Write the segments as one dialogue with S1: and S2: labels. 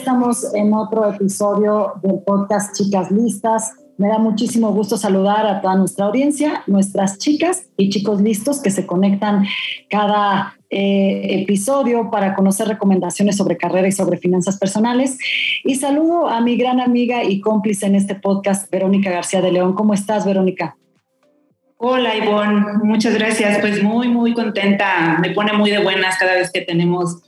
S1: Estamos en otro episodio del podcast Chicas Listas. Me da muchísimo gusto saludar a toda nuestra audiencia, nuestras chicas y chicos listos que se conectan cada eh, episodio para conocer recomendaciones sobre carrera y sobre finanzas personales. Y saludo a mi gran amiga y cómplice en este podcast, Verónica García de León. ¿Cómo estás, Verónica?
S2: Hola, Ivonne. Muchas gracias. Pues muy, muy contenta. Me pone muy de buenas cada vez que tenemos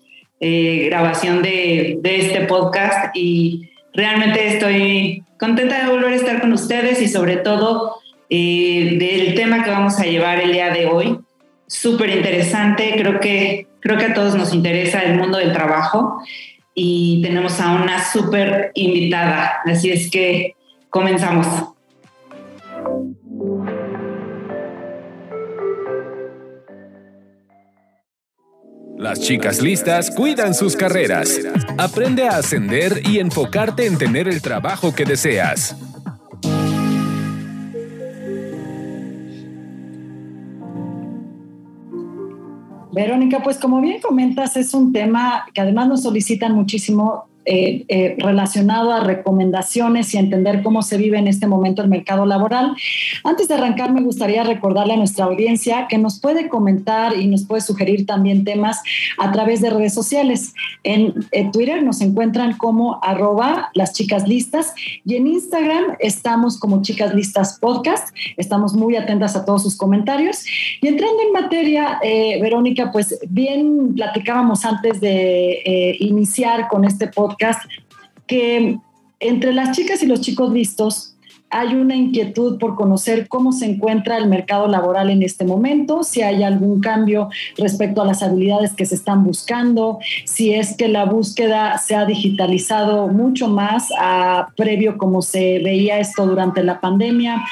S2: eh, grabación de, este podcast y realmente estoy contenta de volver a estar con ustedes y sobre todo eh, del tema que vamos a llevar el día de hoy. Súper interesante, creo que, creo que a todos nos interesa el mundo del trabajo y tenemos a una súper invitada, así es que comenzamos.
S3: Las chicas listas cuidan sus carreras. Aprende a ascender y enfocarte en tener el trabajo que deseas.
S1: Verónica, pues como bien comentas, es un tema que además nos solicitan muchísimo eh, eh, relacionado a recomendaciones y entender cómo se vive en este momento el mercado laboral. Antes de arrancar, me gustaría recordarle a nuestra audiencia que nos puede comentar y nos puede sugerir también temas a través de redes sociales. En, Twitter nos encuentran como arroba las chicas listas y en Instagram estamos como chicas listas podcast. Estamos muy atentas a todos sus comentarios. Y entrando en materia, eh, Verónica, pues bien platicábamos antes de iniciar con este podcast que entre las chicas y los chicos listos hay una inquietud por conocer cómo se encuentra el mercado laboral en este momento, si hay algún cambio respecto a las habilidades que se están buscando, si es que la búsqueda se ha digitalizado mucho más a previo como se veía esto durante la pandemia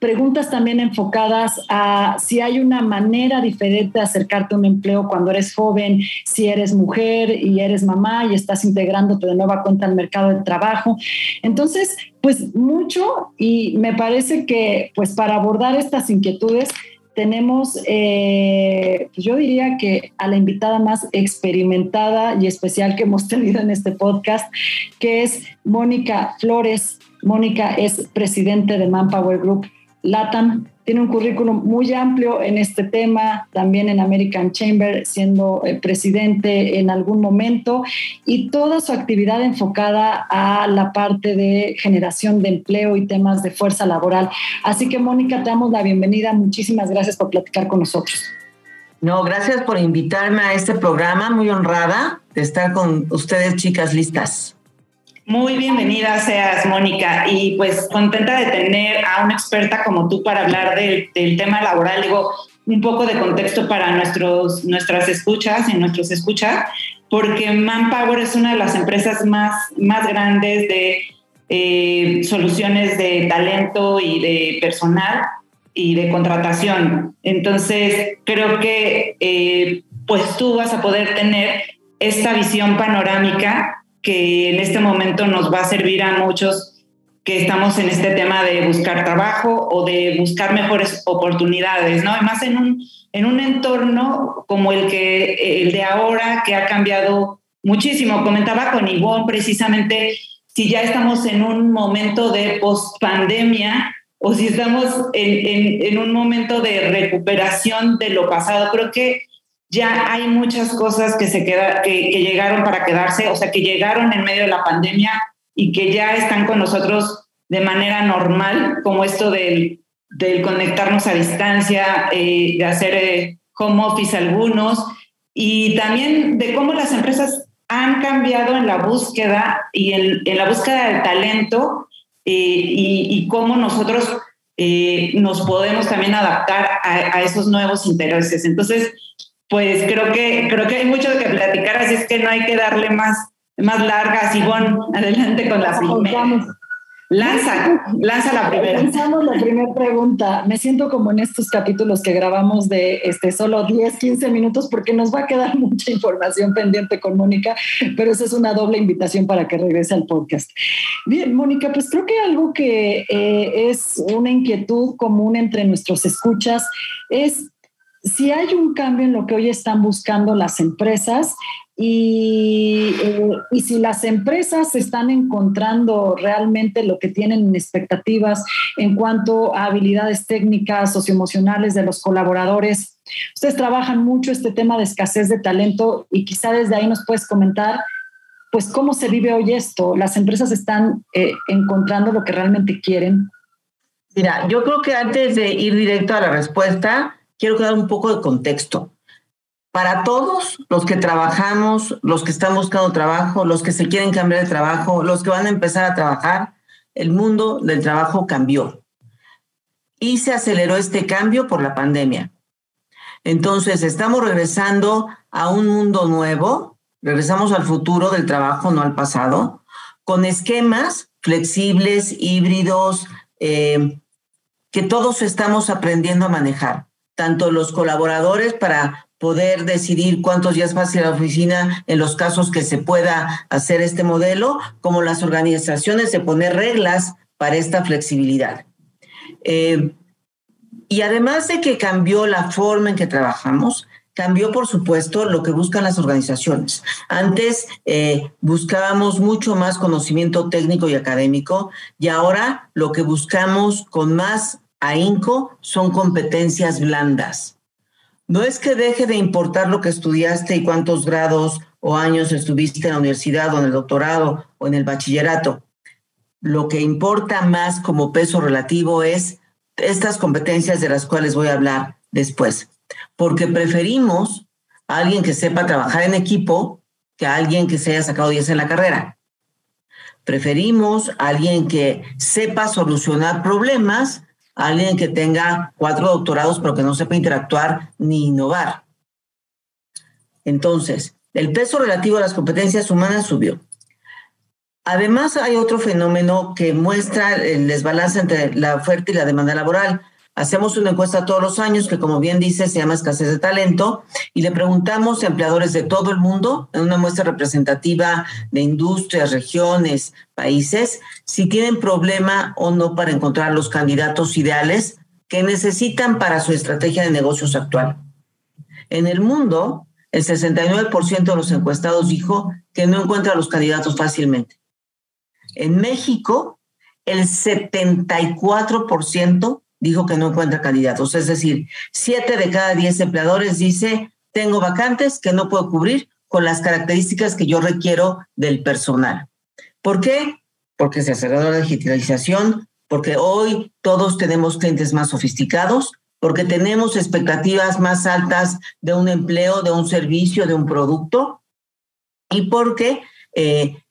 S1: preguntas también enfocadas a si hay una manera diferente de acercarte a un empleo cuando eres joven, si eres mujer y eres mamá y estás integrándote de nueva cuenta al mercado de trabajo. Entonces, pues mucho y me parece que pues para abordar estas inquietudes tenemos, eh, pues yo diría que a la invitada más experimentada y especial que hemos tenido en este podcast, que es Mónica Flores. Mónica es presidente de Manpower Group LATAM tiene un currículum muy amplio en este tema, también en American Chamber, siendo eh, presidente en algún momento, y toda su actividad enfocada a la parte de generación de empleo y temas de fuerza laboral. Así que, Mónica, te damos la bienvenida. Muchísimas gracias por platicar con nosotros.
S4: No, gracias por invitarme a este programa, muy honrada de estar con ustedes, chicas listas.
S2: Muy bienvenida seas, Mónica, y pues contenta de tener a una experta como tú para hablar del, tema laboral. Digo, un poco de contexto para nuestros, nuestras escuchas y nuestros escuchas, porque Manpower es una de las empresas más, más grandes de eh, soluciones de talento y de personal y de contratación. Entonces, creo que eh, pues tú vas a poder tener esta visión panorámica que en este momento nos va a servir a muchos que estamos en este tema de buscar trabajo o de buscar mejores oportunidades, ¿no? Además en un, en un entorno como el, que, el de ahora, que ha cambiado muchísimo. Comentaba con Ivonne precisamente si ya estamos en un momento de post-pandemia o si estamos en, en, en, un momento de recuperación de lo pasado. Creo que ya hay muchas cosas que, se queda, que, llegaron para quedarse, o sea, que llegaron en medio de la pandemia y que ya están con nosotros de manera normal, como esto del, del conectarnos a distancia, eh, de hacer eh, home office algunos, y también de cómo las empresas han cambiado en la búsqueda y en, en la búsqueda del talento eh, y, y, cómo nosotros eh, nos podemos también adaptar a, esos nuevos intereses. Entonces, pues creo que, creo que hay mucho que platicar, así es que no hay que darle más, más largas. bueno adelante con la primera. Lanza, lanza la primera.
S1: Lanzamos la primera pregunta. Me siento como en estos capítulos que grabamos de este, solo 10, 15 minutos porque nos va a quedar mucha información pendiente con Mónica, pero esa es una doble invitación para que regrese al podcast. Bien, Mónica, pues creo que algo que eh, es una inquietud común entre nuestros escuchas es si hay un cambio en lo que hoy están buscando las empresas eh, y, si las empresas están encontrando realmente lo que tienen en expectativas en cuanto a habilidades técnicas, socioemocionales de los colaboradores, ustedes trabajan mucho este tema de escasez de talento y quizá desde ahí nos puedes comentar, pues cómo se vive hoy esto. Las empresas están eh, encontrando lo que realmente quieren.
S4: Mira, yo creo que antes de ir directo a la respuesta, quiero dar un poco de contexto para todos los que trabajamos, los que están buscando trabajo, los que se quieren cambiar de trabajo, los que van a empezar a trabajar, el mundo del trabajo cambió. Y se aceleró este cambio por la pandemia. Entonces, estamos regresando a un mundo nuevo, regresamos al futuro del trabajo, no al pasado, con esquemas flexibles, híbridos, eh, que todos estamos aprendiendo a manejar, tanto los colaboradores para poder decidir cuántos días vas a la oficina en los casos que se pueda hacer este modelo, como las organizaciones de poner reglas para esta flexibilidad. Eh, y además de que cambió la forma en que trabajamos, cambió, por supuesto, lo que buscan las organizaciones. Antes eh, buscábamos mucho más conocimiento técnico y académico y ahora lo que buscamos con más ahínco son competencias blandas no es que deje de importar lo que estudiaste y cuántos grados o años estuviste en la universidad o en el doctorado o en el bachillerato. Lo que importa más como peso relativo es estas competencias de las cuales voy a hablar después, porque preferimos a alguien que sepa trabajar en equipo que a alguien que se haya sacado 10 en la carrera. Preferimos a alguien que sepa solucionar problemas alguien que tenga cuatro doctorados pero que no sepa interactuar ni innovar. Entonces, el peso relativo a las competencias humanas subió. Además, hay otro fenómeno que muestra el desbalance entre la oferta y la demanda laboral. Hacemos una encuesta todos los años que, como bien dice, se llama escasez de talento y le preguntamos a empleadores de todo el mundo, en una muestra representativa de industrias, regiones, países, si tienen problema o no para encontrar los candidatos ideales que necesitan para su estrategia de negocios actual. En el mundo, el 69% de los encuestados dijo que no encuentra los candidatos fácilmente. En México, el 74% dijo que no encuentra candidatos. Es decir, siete de cada diez empleadores dice, tengo vacantes que no puedo cubrir con las características que yo requiero del personal. ¿Por qué? Porque se aceleró la digitalización, porque hoy todos tenemos clientes más sofisticados, porque tenemos expectativas más altas de un empleo, de un servicio, de un producto, y porque eh,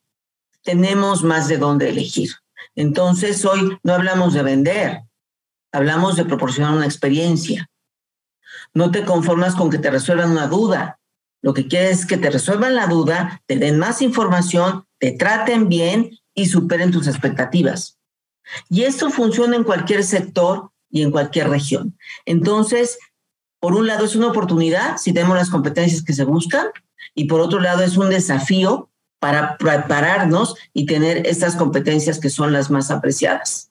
S4: tenemos más de dónde elegir. Entonces, hoy no hablamos de vender, Hablamos de proporcionar una experiencia. No te conformas con que te resuelvan una duda. Lo que quieres es que te resuelvan la duda, te den más información, te traten bien y superen tus expectativas. Y esto funciona en cualquier sector y en cualquier región. Entonces, por un lado es una oportunidad si tenemos las competencias que se buscan y por otro lado es un desafío para prepararnos y tener estas competencias que son las más apreciadas.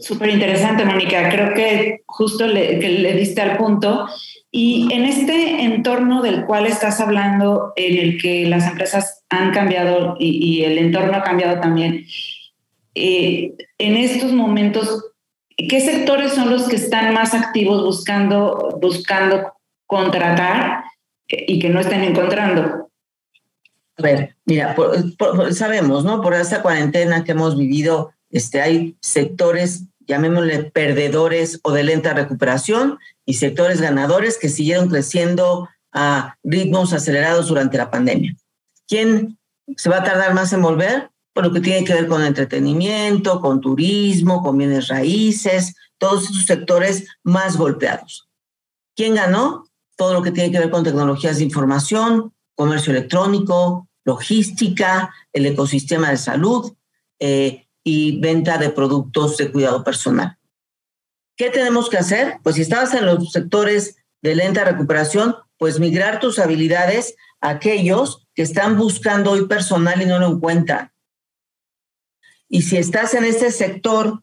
S2: Súper interesante, Mónica. Creo que justo le, diste al punto. Y en este entorno del cual estás hablando, en el que las empresas han cambiado y, el entorno ha cambiado también, eh, en estos momentos, ¿qué sectores son los que están más activos buscando, buscando contratar y que no estén encontrando?
S4: A ver, mira, sabemos, ¿no? Por esta cuarentena que hemos vivido, este, hay sectores, llamémosle perdedores o de lenta recuperación y sectores ganadores que siguieron creciendo a ritmos acelerados durante la pandemia. ¿Quién se va a tardar más en volver? por lo que tiene que ver con entretenimiento, con turismo, con bienes raíces, todos esos sectores más golpeados. ¿Quién ganó? Todo lo que tiene que ver con tecnologías de información, comercio electrónico, logística, el ecosistema de salud eh, y venta de productos de cuidado personal. ¿Qué tenemos que hacer? Pues si estabas en los sectores de lenta recuperación, pues migrar tus habilidades a aquellos que están buscando hoy personal y no lo encuentran. Y si estás en este sector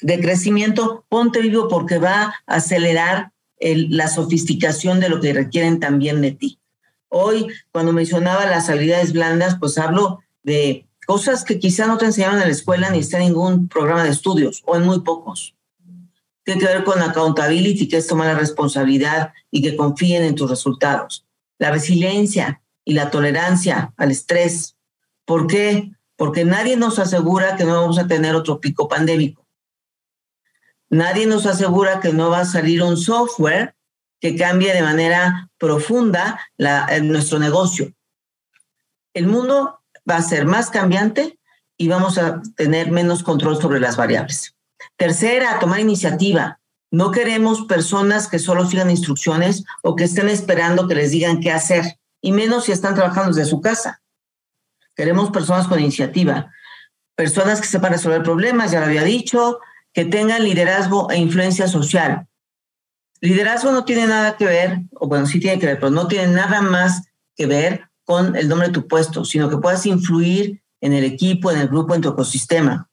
S4: de crecimiento, ponte vivo porque va a acelerar la sofisticación de lo que requieren también de ti. Hoy, cuando mencionaba las habilidades blandas, pues hablo de cosas que quizá no te enseñaron en la escuela ni está en ningún programa de estudios o en muy pocos. Tiene que ver con accountability, que es tomar la responsabilidad y que confíen en tus resultados. La resiliencia y la tolerancia al estrés. ¿Por qué? Porque nadie nos asegura que no vamos a tener otro pico pandémico. Nadie nos asegura que no va a salir un software que cambie de manera profunda nuestro negocio. El mundo va a ser más cambiante y vamos a tener menos control sobre las variables. Tercera, tomar iniciativa. No queremos personas que solo sigan instrucciones o que estén esperando que les digan qué hacer, y menos si están trabajando desde su casa. Queremos personas con iniciativa, personas que sepan resolver problemas, ya lo había dicho, que tengan liderazgo e influencia social. Liderazgo no tiene nada que ver, o bueno, sí tiene que ver, pero no tiene nada más que ver con el nombre de tu puesto, sino que puedas influir en el equipo, en el grupo, en tu ecosistema.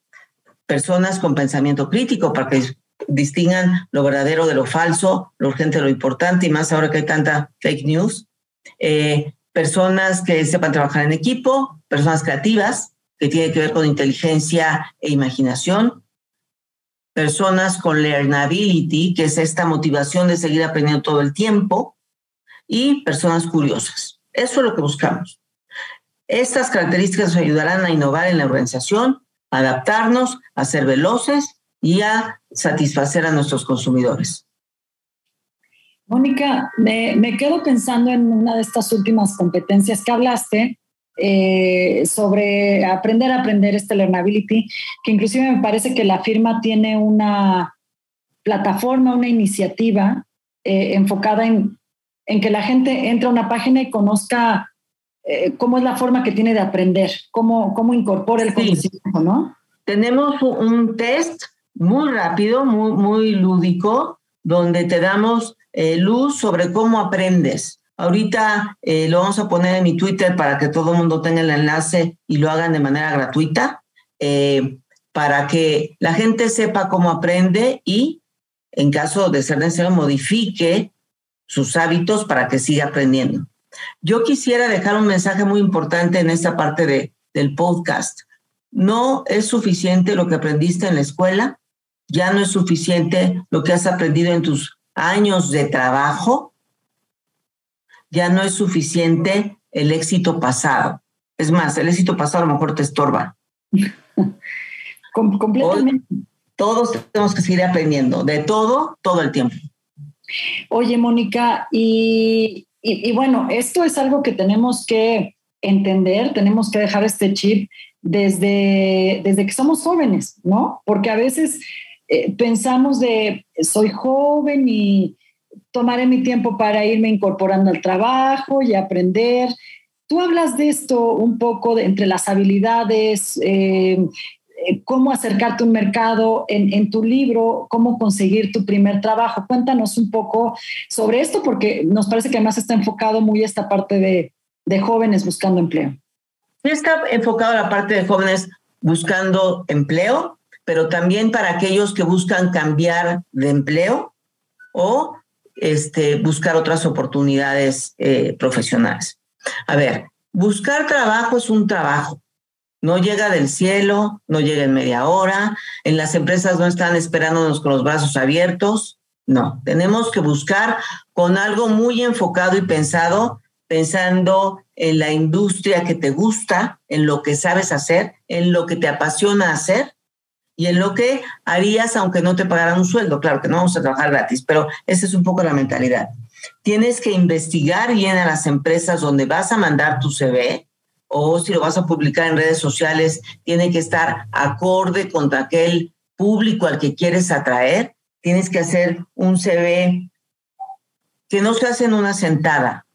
S4: Personas con pensamiento crítico para que distingan lo verdadero de lo falso, lo urgente de lo importante, y más ahora que hay tanta fake news. Eh, personas que sepan trabajar en equipo, personas creativas, que tienen que ver con inteligencia e imaginación, personas con learnability, que es esta motivación de seguir aprendiendo todo el tiempo, y personas curiosas. Eso es lo que buscamos. Estas características nos ayudarán a innovar en la organización, a adaptarnos, a ser veloces y a satisfacer a nuestros consumidores.
S1: Mónica, me, me, quedo pensando en una de estas últimas competencias que hablaste, eh, sobre aprender a aprender este Learnability, que inclusive me parece que la firma tiene una plataforma, una iniciativa eh, enfocada en, en, que la gente entre a una página y conozca eh, cómo es la forma que tiene de aprender, cómo, cómo incorpora el conocimiento, ¿no?
S4: Tenemos un test muy rápido, muy, muy lúdico, donde te damos luz sobre cómo aprendes. Ahorita eh, lo vamos a poner en mi Twitter para que todo el mundo tenga el enlace y lo hagan de manera gratuita, eh, para que la gente sepa cómo aprende y, en caso de ser necesario, modifique sus hábitos para que siga aprendiendo. Yo quisiera dejar un mensaje muy importante en esta parte de, del podcast. No es suficiente lo que aprendiste en la escuela, ya no es suficiente lo que has aprendido en tus años de trabajo ya no es suficiente el éxito pasado. Es más, el éxito pasado a lo mejor te estorba.
S1: completamente.
S4: todos tenemos que seguir aprendiendo, de todo, todo el tiempo.
S1: Oye, Mónica, y, bueno, esto es algo que tenemos que entender, tenemos que dejar este chip desde, desde que somos jóvenes, ¿no? Porque a veces eh, pensamos de, soy joven y, tomaré mi tiempo para irme incorporando al trabajo y aprender. Tú hablas de esto un poco entre las habilidades, eh, cómo acercarte a un mercado en, tu libro, cómo conseguir tu primer trabajo. Cuéntanos un poco sobre esto porque nos parece que además está enfocado muy esta parte de, de jóvenes buscando empleo.
S4: Está enfocado la parte de jóvenes buscando empleo, pero también para aquellos que buscan cambiar de empleo o este, buscar otras oportunidades eh, profesionales. A ver, buscar trabajo es un trabajo. No llega del cielo, no llega en media hora, en las empresas no están esperándonos con los brazos abiertos. No, tenemos que buscar con algo muy enfocado y pensado, pensando en la industria que te gusta, en lo que sabes hacer, en lo que te apasiona hacer y en lo que harías aunque no te pagaran un sueldo. Claro que no vamos a trabajar gratis, pero esa es un poco la mentalidad. Tienes que investigar bien a las empresas donde vas a mandar tu CV o si lo vas a publicar en redes sociales, tiene que estar acorde contra aquel público al que quieres atraer. Tienes que hacer un CV que no se hace en una sentada.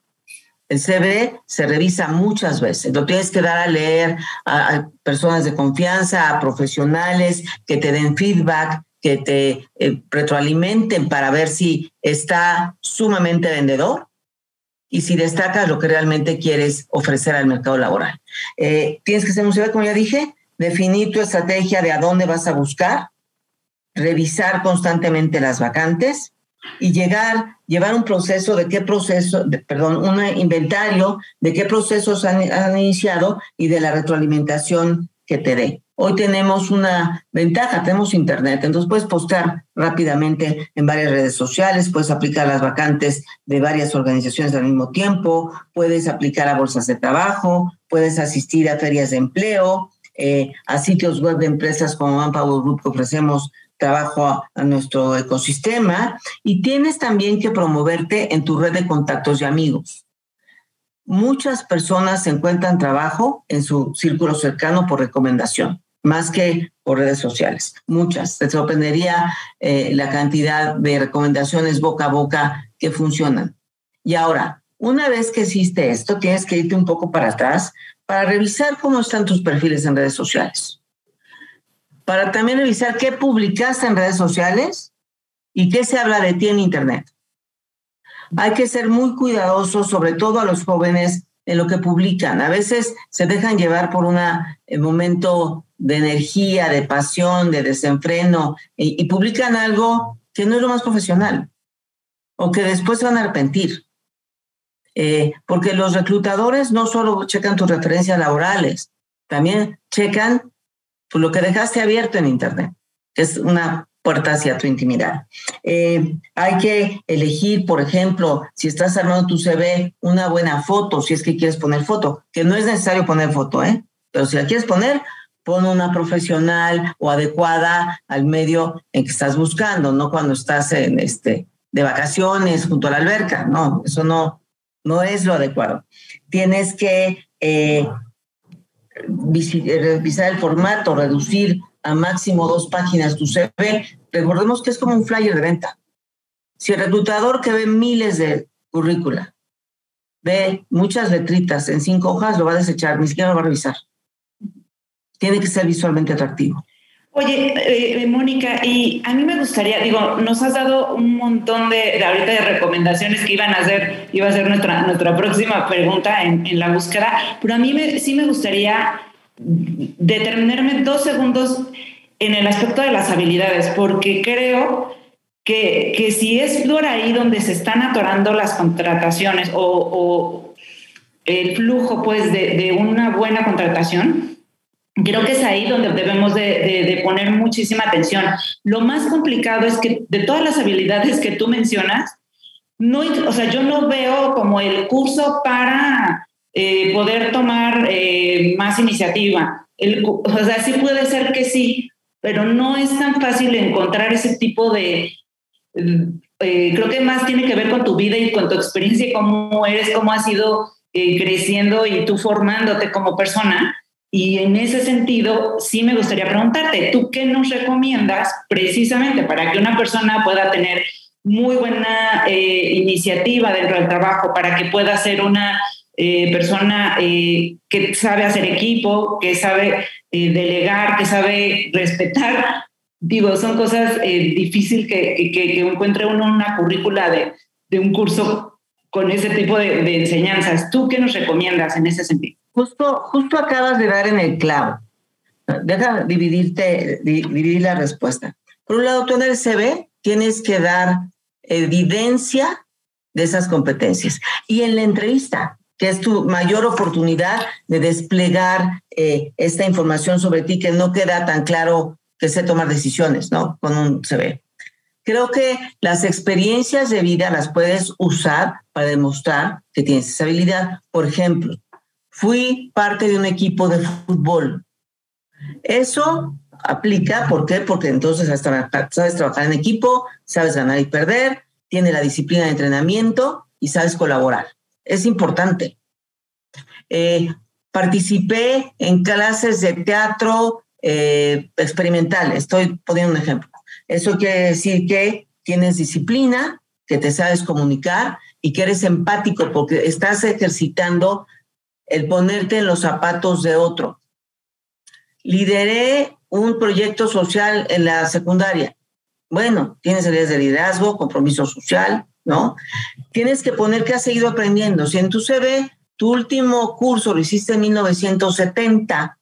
S4: El CV se revisa muchas veces. Lo tienes que dar a leer a, personas de confianza, a profesionales que te den feedback, que te eh, retroalimenten para ver si está sumamente vendedor y si destacas lo que realmente quieres ofrecer al mercado laboral. Eh, tienes que ser CV, como ya dije, definir tu estrategia de a dónde vas a buscar, revisar constantemente las vacantes y llegar, llevar un proceso de qué proceso, perdón, un inventario de qué procesos han, han iniciado y de la retroalimentación que te dé. Hoy tenemos una ventaja, tenemos internet, entonces puedes postear rápidamente en varias redes sociales, puedes aplicar las vacantes de varias organizaciones al mismo tiempo, puedes aplicar a bolsas de trabajo, puedes asistir a ferias de empleo, eh, a sitios web de empresas como Manpower Group que ofrecemos trabajo a, nuestro ecosistema y tienes también que promoverte en tu red de contactos y amigos. Muchas personas encuentran trabajo en su círculo cercano por recomendación, más que por redes sociales. Muchas. Te sorprendería eh, la cantidad de recomendaciones boca a boca que funcionan. Y ahora, una vez que hiciste esto, tienes que irte un poco para atrás para revisar cómo están tus perfiles en redes sociales para también revisar qué publicaste en redes sociales y qué se habla de ti en Internet. Hay que ser muy cuidadosos, sobre todo a los jóvenes, en lo que publican. A veces se dejan llevar por un eh, momento de energía, de pasión, de desenfreno, y, publican algo que no es lo más profesional o que después van a arrepentir. Eh, porque los reclutadores no solo checan tus referencias laborales, también checan lo que dejaste abierto en Internet, que es una puerta hacia tu intimidad. Eh, hay que elegir, por ejemplo, si estás armando tu CV, una buena foto, si es que quieres poner foto, que no es necesario poner foto, ¿eh? Pero si la quieres poner, pon una profesional o adecuada al medio en que estás buscando, no cuando estás en este de vacaciones junto a la alberca, no, eso no, no es lo adecuado. Tienes que eh, revisar el formato, reducir a máximo dos páginas tu CV. Recordemos que es como un flyer de venta. Si el reclutador que ve miles de currícula ve muchas letritas en cinco hojas, lo va a desechar, ni siquiera lo va a revisar. Tiene que ser visualmente atractivo.
S2: Oye, eh, Mónica, y a mí me gustaría, digo, nos has dado un montón de, ahorita de recomendaciones que iban a hacer, iba a ser nuestra, nuestra próxima pregunta en, en la búsqueda, pero a mí me, sí me gustaría determinarme dos segundos en el aspecto de las habilidades, porque creo que, que si es por ahí donde se están atorando las contrataciones o, o el flujo pues de, de una buena contratación, Creo que es ahí donde debemos de, poner muchísima atención. Lo más complicado es que de todas las habilidades que tú mencionas, no, o sea, yo no veo como el curso para eh, poder tomar eh, más iniciativa. El, o sea, sí puede ser que sí, pero no es tan fácil encontrar ese tipo de... Eh, creo que más tiene que ver con tu vida y con tu experiencia y cómo eres, cómo has ido creciendo y tú formándote como persona y en ese sentido, sí me gustaría preguntarte, ¿tú qué nos recomiendas precisamente para que una persona pueda tener muy buena eh, iniciativa dentro del trabajo, para que pueda ser una eh, persona eh, que sabe hacer equipo, que sabe delegar, que sabe respetar? Digo, son cosas difíciles que, que, encuentre uno una currícula de, de un curso con ese tipo de, de enseñanzas. ¿Tú qué nos recomiendas en ese sentido?
S4: Justo, justo acabas de dar en el clavo. Deja dividirte, dividir la respuesta. Por un lado, tú en el CV tienes que dar evidencia de esas competencias. Y en la entrevista, que es tu mayor oportunidad de desplegar eh, esta información sobre ti que no queda tan claro que sé tomar decisiones, ¿no? Con un CV. Creo que las experiencias de vida las puedes usar para demostrar que tienes esa habilidad. Por ejemplo, fui parte de un equipo de fútbol. Eso aplica, ¿por qué? Porque entonces sabes trabajar en equipo, sabes ganar y perder, tienes la disciplina de entrenamiento y sabes colaborar. Es importante. Eh, participé en clases de teatro eh, experimental. Estoy poniendo un ejemplo. Eso quiere decir que tienes disciplina, que te sabes comunicar y que eres empático porque estás ejercitando el ponerte en los zapatos de otro. Lideré un proyecto social en la secundaria. Bueno, tienes ideas de liderazgo, compromiso social, ¿no? Tienes que poner que has seguido aprendiendo. Si en tu CV tu último curso lo hiciste en 1970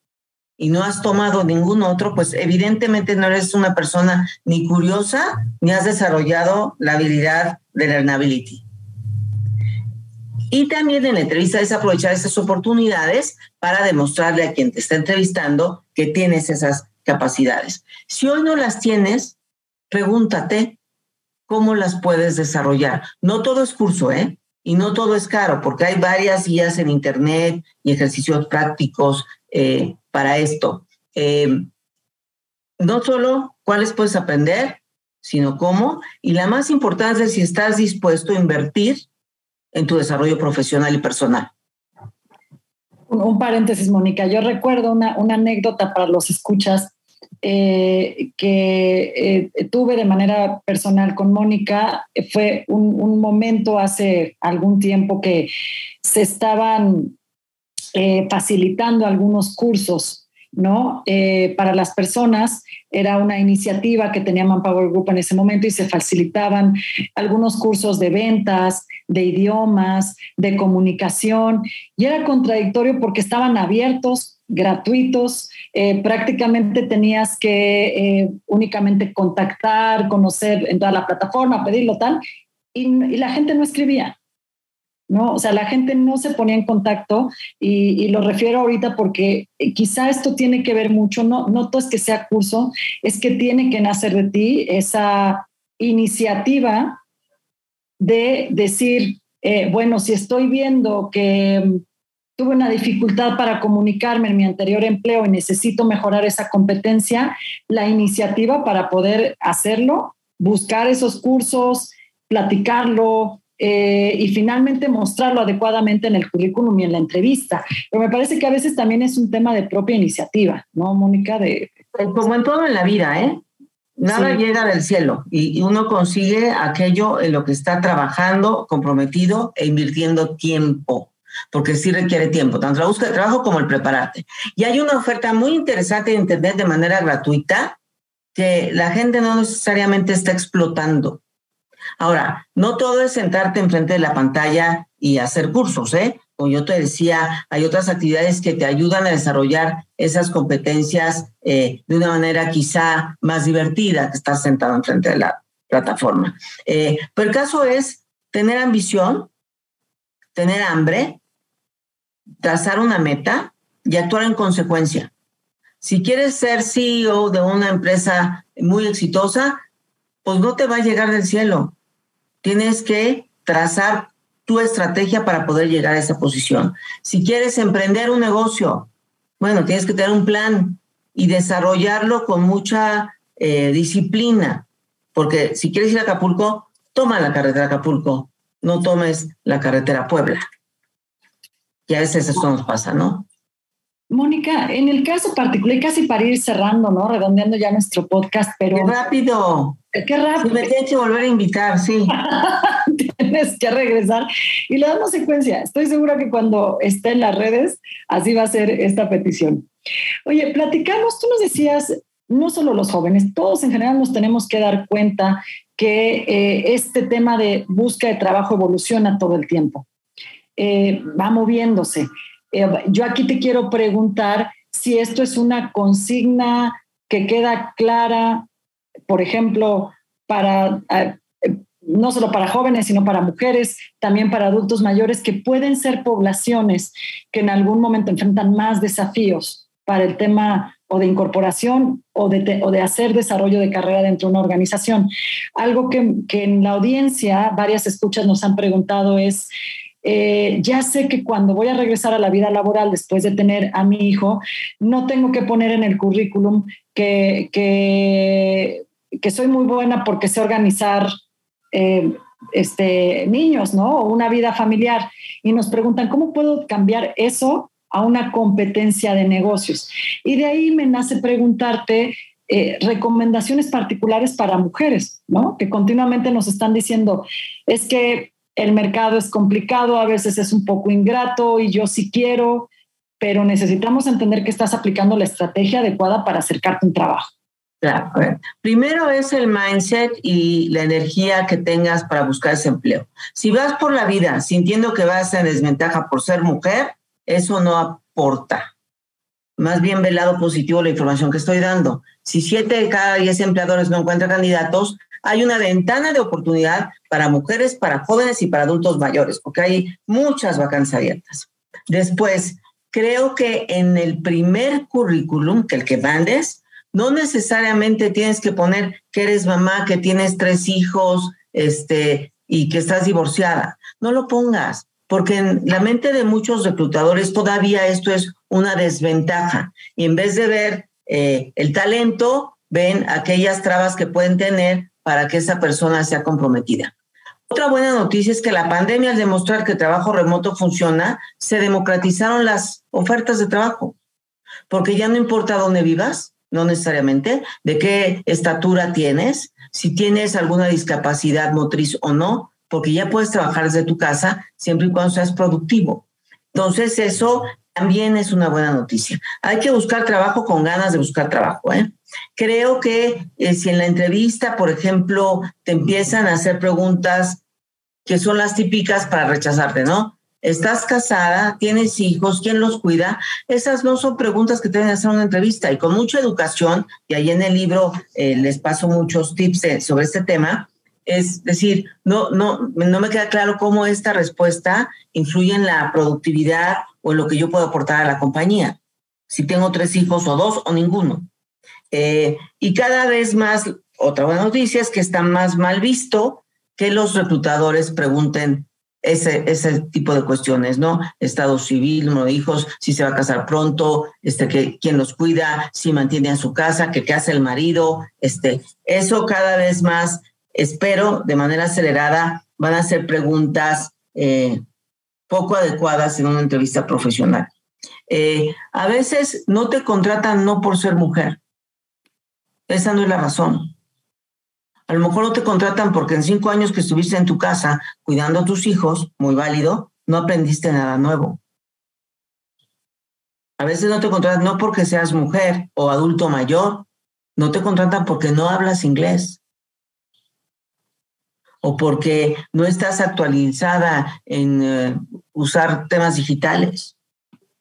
S4: y no has tomado ningún otro, pues evidentemente no eres una persona ni curiosa ni has desarrollado la habilidad de learnability. Y también en la entrevista es aprovechar esas oportunidades para demostrarle a quien te está entrevistando que tienes esas capacidades. Si hoy no las tienes, pregúntate cómo las puedes desarrollar. No todo es curso, ¿eh? Y no todo es caro, porque hay varias guías en Internet y ejercicios prácticos eh, para esto. Eh, no solo cuáles puedes aprender, sino cómo. Y la más importante es si estás dispuesto a invertir en tu desarrollo profesional y personal.
S1: Un, paréntesis, Mónica. Yo recuerdo una, una anécdota para los escuchas eh, que eh, tuve de manera personal con Mónica. Fue un, un, momento hace algún tiempo que se estaban eh, facilitando algunos cursos ¿no? Eh, para las personas era una iniciativa que tenía Manpower Group en ese momento y se facilitaban algunos cursos de ventas, de idiomas, de comunicación y era contradictorio porque estaban abiertos, gratuitos, eh, prácticamente tenías que eh, únicamente contactar, conocer, entrar a la plataforma, pedirlo tal, y la gente no escribía. ¿No? O sea, la gente no se ponía en contacto y, lo refiero ahorita porque eh, quizá esto tiene que ver mucho, no, no todo es que sea curso, es que tiene que nacer de ti esa iniciativa de decir, eh, bueno, si estoy viendo que mm, tuve una dificultad para comunicarme en mi anterior empleo y necesito mejorar esa competencia, la iniciativa para poder hacerlo, buscar esos cursos, platicarlo, eh, y finalmente mostrarlo adecuadamente en el currículum y en la entrevista. Pero me parece que a veces también es un tema de propia iniciativa, ¿no, Mónica? De...
S4: Pues como en todo en la vida, ¿eh? Nada llega del cielo y uno consigue aquello en lo que está trabajando, comprometido e invirtiendo tiempo, porque sí requiere tiempo, tanto la búsqueda de trabajo como el prepararte. Y hay una oferta muy interesante de Internet de manera gratuita que la gente no necesariamente está explotando. Ahora, no todo es sentarte enfrente de la pantalla y hacer cursos, ¿eh? Como yo te decía, hay otras actividades que te ayudan a desarrollar esas competencias eh, de una manera quizá más divertida que estar sentado enfrente de la plataforma. Eh, pero el caso es tener ambición, tener hambre, trazar una meta y actuar en consecuencia. Si quieres ser CEO de una empresa muy exitosa, pues no te va a llegar del cielo tienes que trazar tu estrategia para poder llegar a esa posición. Si quieres emprender un negocio, bueno, tienes que tener un plan y desarrollarlo con mucha eh, disciplina, porque si quieres ir a Acapulco, toma la carretera Acapulco, no tomes la carretera Puebla. Y a veces eso nos pasa, ¿no?
S1: Mónica, en el caso particular, casi para ir cerrando, ¿no? Redondeando ya nuestro podcast, pero...
S4: ¡Qué rápido!
S1: ¡Qué rápido!
S4: me tienes que volver a invitar, sí.
S1: tienes que regresar. Y le damos secuencia. Estoy segura que cuando esté en las redes, así va a ser esta petición. Oye, platicamos, tú nos decías, no solo los jóvenes, todos en general nos tenemos que dar cuenta que eh, este tema de búsqueda de trabajo evoluciona todo el tiempo. Eh, va moviéndose. Eh, yo aquí te quiero preguntar si esto es una consigna que queda clara, por ejemplo, para eh, no solo para jóvenes, sino para mujeres, también para adultos mayores, que pueden ser poblaciones que en algún momento enfrentan más desafíos para el tema o de incorporación o de, o de hacer desarrollo de carrera dentro de una organización. Algo que, que en la audiencia varias escuchas nos han preguntado es, eh, ya sé que cuando voy a regresar a la vida laboral después de tener a mi hijo, no tengo que poner en el currículum que, que, soy muy buena porque sé organizar eh, este, niños, ¿no? O una vida familiar. Y nos preguntan, ¿cómo puedo cambiar eso a una competencia de negocios. Y de ahí me nace preguntarte eh, recomendaciones particulares para mujeres, ¿no? Que continuamente nos están diciendo, es que el mercado es complicado, a veces es un poco ingrato y yo sí quiero, pero necesitamos entender que estás aplicando la estrategia adecuada para acercarte a un trabajo.
S4: Primero es el mindset y la energía que tengas para buscar ese empleo. Si vas por la vida sintiendo que vas en desventaja por ser mujer, eso no aporta. Más bien ve el lado positivo la información que estoy dando. Si siete de cada diez empleadores no encuentran candidatos, hay una ventana de oportunidad para mujeres, para jóvenes y para adultos mayores, porque hay muchas vacantes abiertas. Después, creo que en el primer currículum, que el que mandes, no necesariamente tienes que poner que eres mamá, que tienes tres hijos, este, y que estás divorciada. No lo pongas, porque en la mente de muchos reclutadores todavía esto es una desventaja. Y en vez de ver eh, el talento, ven aquellas trabas que pueden tener para que esa persona sea comprometida. Otra buena noticia es que la pandemia, al demostrar que trabajo remoto funciona, se democratizaron las ofertas de trabajo, porque ya no importa dónde vivas, no necesariamente, de qué estatura tienes, si tienes alguna discapacidad motriz o no, porque ya puedes trabajar desde tu casa siempre y cuando seas productivo. Entonces, eso también es una buena noticia. Hay que buscar trabajo con ganas de buscar trabajo. ¿eh? Creo que eh, si en la entrevista, por ejemplo, te empiezan a hacer preguntas que son las típicas para rechazarte, ¿no? ¿Estás casada? ¿Tienes hijos? ¿Quién los cuida? Esas no son preguntas que te deben hacer una entrevista. Y con mucha educación, y ahí en el libro eh, les paso muchos tips eh, sobre este tema, es decir, no, no, no me queda claro cómo esta respuesta influye en la productividad o en lo que yo puedo aportar a la compañía. Si tengo tres hijos o dos o ninguno. Eh, y cada vez más, otra buena noticia es que está más mal visto que los reclutadores pregunten ese, ese tipo de cuestiones, ¿no? Estado civil, no hijos, si se va a casar pronto, este, que, quién los cuida, si mantiene a su casa, que qué hace el marido, este, eso cada vez más, espero, de manera acelerada, van a ser preguntas eh, poco adecuadas en una entrevista profesional. Eh, a veces no te contratan no por ser mujer, esa no es la razón. A lo mejor no te contratan porque en cinco años que estuviste en tu casa cuidando a tus hijos, muy válido, no aprendiste nada nuevo. A veces no te contratan no porque seas mujer o adulto mayor, no te contratan porque no hablas inglés o porque no estás actualizada en eh, usar temas digitales.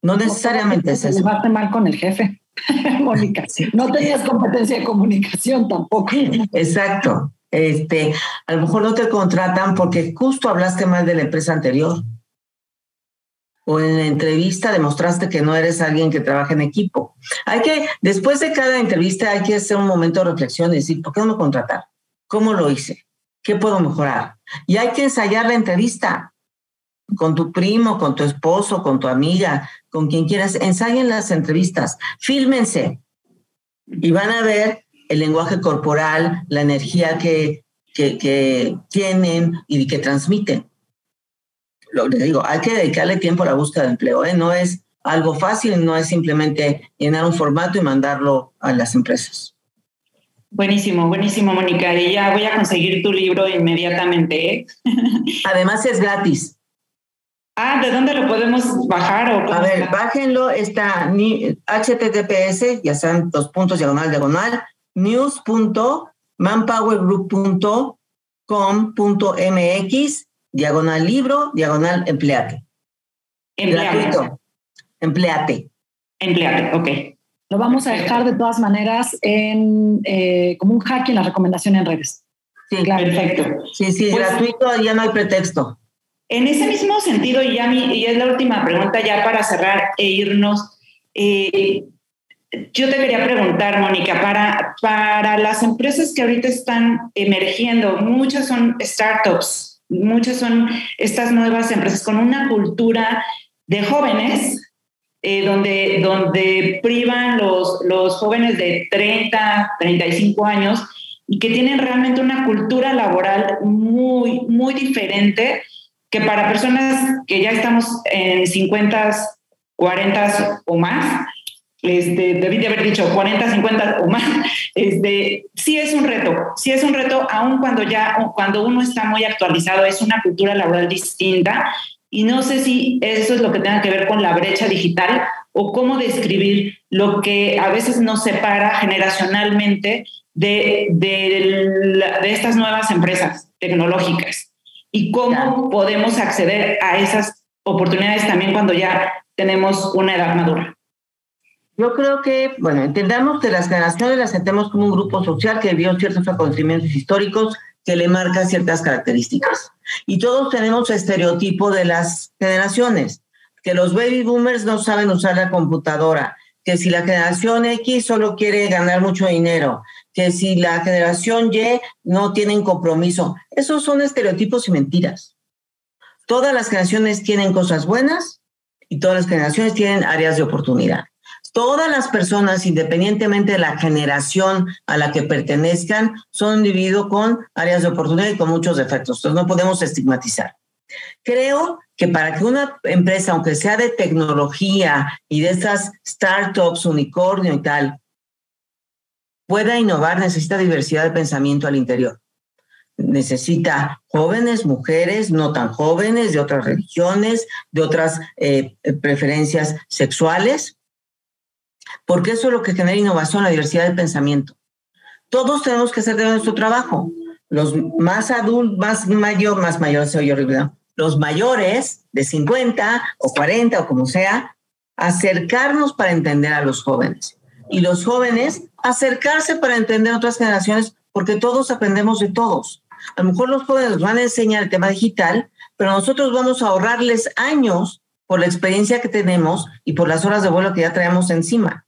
S4: No necesariamente es eso.
S1: mal con el jefe. Mónica, no tenías competencia de comunicación tampoco.
S4: Exacto. Este, a lo mejor no te contratan porque justo hablaste mal de la empresa anterior. O en la entrevista demostraste que no eres alguien que trabaja en equipo. Hay que, después de cada entrevista, hay que hacer un momento de reflexión y decir, ¿por qué no me? ¿Cómo lo hice? ¿Qué puedo mejorar? Y hay que ensayar la entrevista con tu primo, con tu esposo, con tu amiga, con quien quieras, ensayen las entrevistas, fílmense y van a ver el lenguaje corporal, la energía que, que, tienen y que transmiten. Lo que digo, hay que dedicarle tiempo a la búsqueda de empleo, ¿eh? no es algo fácil, no es simplemente llenar un formato y mandarlo a las empresas.
S2: Buenísimo, buenísimo, Mónica. Y ya voy a conseguir tu libro inmediatamente. ¿eh?
S4: Además es gratis.
S2: Ah, ¿de dónde lo podemos bajar? O
S4: a ver, bájenlo, está https, ya sean dos puntos diagonal, diagonal, news.manpowergroup.com.mx, diagonal libro, diagonal empleate. Gratuito. Empleate.
S2: Empleate, ok.
S1: Lo vamos a dejar de todas maneras en, eh, como un hack en la recomendación en redes.
S4: Sí, claro. Perfecto. Sí, sí, pues gratuito, ya no hay pretexto.
S2: En ese mismo sentido, y, ya y es la última pregunta ya para cerrar e irnos, eh, yo te quería preguntar, Mónica, para, para las empresas que ahorita están emergiendo, muchas son startups, muchas son estas nuevas empresas con una cultura de jóvenes, eh, donde, donde privan los, los jóvenes de 30, 35 años y que tienen realmente una cultura laboral muy, muy diferente que para personas que ya estamos en 50 40 o más, este, debí de haber dicho 40, 50 o más, este, sí es un reto, sí es un reto, aun cuando ya, cuando uno está muy actualizado, es una cultura laboral distinta y no sé si eso es lo que tenga que ver con la brecha digital o cómo describir lo que a veces nos separa generacionalmente de, de, de estas nuevas empresas tecnológicas y cómo podemos acceder a esas oportunidades también cuando ya tenemos una edad madura.
S4: Yo creo que, bueno, entendamos que las generaciones las sentemos como un grupo social que vivió ciertos acontecimientos históricos que le marcan ciertas características. Y todos tenemos estereotipo de las generaciones, que los baby boomers no saben usar la computadora, que si la generación X solo quiere ganar mucho dinero, que si la generación Y no tienen compromiso. Esos son estereotipos y mentiras. Todas las generaciones tienen cosas buenas y todas las generaciones tienen áreas de oportunidad todas las personas, independientemente de la generación a la que pertenezcan, son un individuo con áreas de oportunidad y con muchos defectos. Entonces no podemos estigmatizar. Creo que para que una empresa, aunque sea de tecnología y de esas startups, unicornio y tal, pueda innovar, necesita diversidad de pensamiento al interior. Necesita jóvenes, mujeres, no tan jóvenes, de otras religiones, de otras eh, preferencias sexuales, porque eso es lo que genera innovación, la diversidad de pensamiento. Todos tenemos que hacer de nuestro trabajo. Los más adultos, más mayores, más mayores, soy horrible, los mayores de 50 o 40 o como sea, acercarnos para entender a los jóvenes. Y los jóvenes acercarse para entender otras generaciones, porque todos aprendemos de todos. A lo mejor los jóvenes nos van a enseñar el tema digital, pero nosotros vamos a ahorrarles años por la experiencia que tenemos y por las horas de vuelo que ya traemos encima.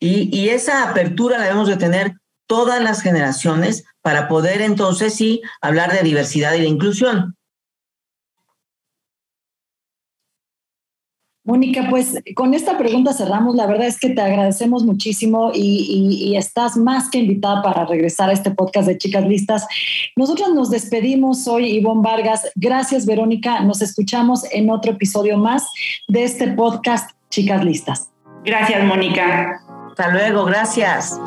S4: Y, esa apertura la debemos de tener todas las generaciones para poder entonces sí hablar de diversidad y de inclusión.
S1: Mónica, pues con esta pregunta cerramos. La verdad es que te agradecemos muchísimo y, estás más que invitada para regresar a este podcast de Chicas Listas. Nosotros nos despedimos hoy, Ivonne Vargas. Gracias, Verónica. Nos escuchamos en otro episodio más de este podcast Chicas Listas.
S2: Gracias, Mónica.
S4: Hasta luego, gracias.